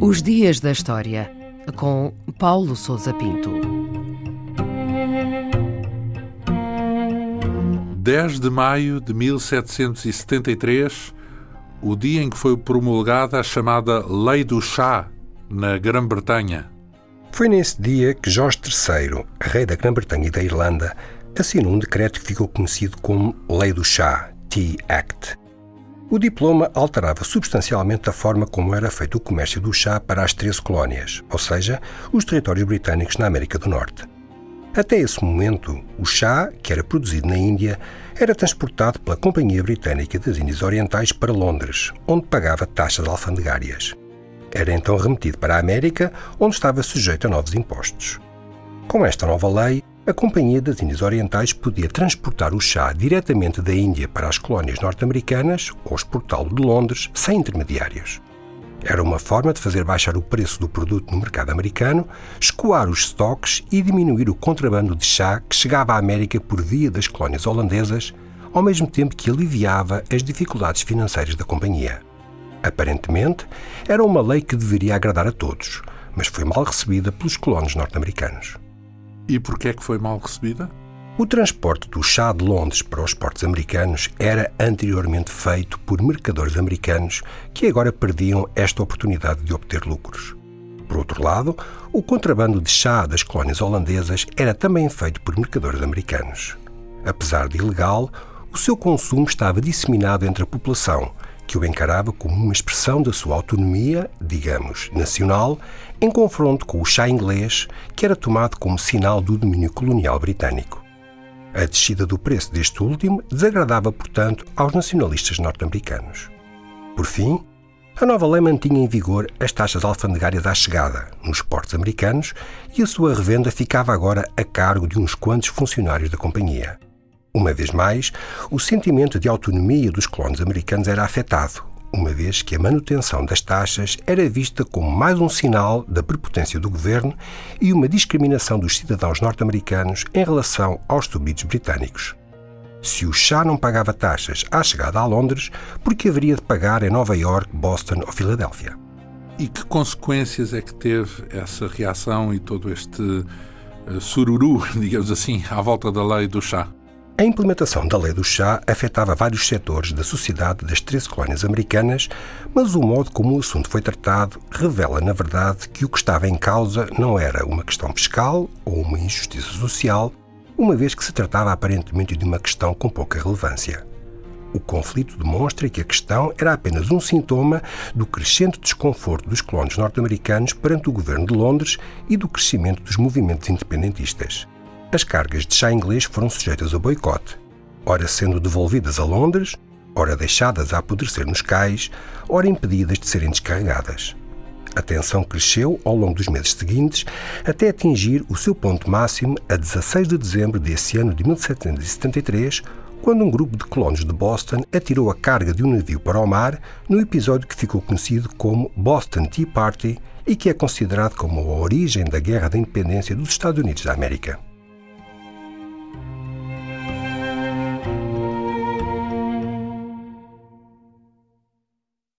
Os Dias da História, com Paulo Souza Pinto. 10 de maio de 1773, o dia em que foi promulgada a chamada Lei do Chá na Grã-Bretanha. Foi nesse dia que Jorge III, rei da Grã-Bretanha e da Irlanda, assinou um decreto que ficou conhecido como Lei do Chá, Tea Act. O diploma alterava substancialmente a forma como era feito o comércio do chá para as 13 colónias, ou seja, os territórios britânicos na América do Norte. Até esse momento, o chá, que era produzido na Índia, era transportado pela Companhia Britânica das Índias Orientais para Londres, onde pagava taxas alfandegárias. Era então remetido para a América, onde estava sujeito a novos impostos. Com esta nova lei, a Companhia das Índias Orientais podia transportar o chá diretamente da Índia para as colónias norte-americanas ou exportá-lo de Londres sem intermediários. Era uma forma de fazer baixar o preço do produto no mercado americano, escoar os estoques e diminuir o contrabando de chá que chegava à América por via das colónias holandesas, ao mesmo tempo que aliviava as dificuldades financeiras da companhia. Aparentemente, era uma lei que deveria agradar a todos, mas foi mal recebida pelos colonos norte-americanos. E porquê é que foi mal recebida? O transporte do chá de Londres para os portos americanos era anteriormente feito por mercadores americanos que agora perdiam esta oportunidade de obter lucros. Por outro lado, o contrabando de chá das colónias holandesas era também feito por mercadores americanos. Apesar de ilegal, o seu consumo estava disseminado entre a população, que o encarava como uma expressão da sua autonomia, digamos, nacional, em confronto com o chá inglês, que era tomado como sinal do domínio colonial britânico. A descida do preço deste último desagradava, portanto, aos nacionalistas norte-americanos. Por fim, a nova lei mantinha em vigor as taxas alfandegárias à chegada nos portos americanos e a sua revenda ficava agora a cargo de uns quantos funcionários da companhia. Uma vez mais, o sentimento de autonomia dos colonos americanos era afetado, uma vez que a manutenção das taxas era vista como mais um sinal da prepotência do governo e uma discriminação dos cidadãos norte-americanos em relação aos súbditos britânicos. Se o chá não pagava taxas à chegada a Londres, por que haveria de pagar em Nova York, Boston ou Filadélfia? E que consequências é que teve essa reação e todo este uh, sururu, digamos assim, à volta da lei do chá? A implementação da lei do chá afetava vários setores da sociedade das 13 colónias americanas, mas o modo como o assunto foi tratado revela, na verdade, que o que estava em causa não era uma questão fiscal ou uma injustiça social, uma vez que se tratava aparentemente de uma questão com pouca relevância. O conflito demonstra que a questão era apenas um sintoma do crescente desconforto dos colonos norte-americanos perante o governo de Londres e do crescimento dos movimentos independentistas as cargas de chá inglês foram sujeitas a boicote, ora sendo devolvidas a Londres, ora deixadas a apodrecer nos cais, ora impedidas de serem descarregadas. A tensão cresceu ao longo dos meses seguintes até atingir o seu ponto máximo a 16 de dezembro desse ano de 1773, quando um grupo de colonos de Boston atirou a carga de um navio para o mar no episódio que ficou conhecido como Boston Tea Party e que é considerado como a origem da Guerra da Independência dos Estados Unidos da América.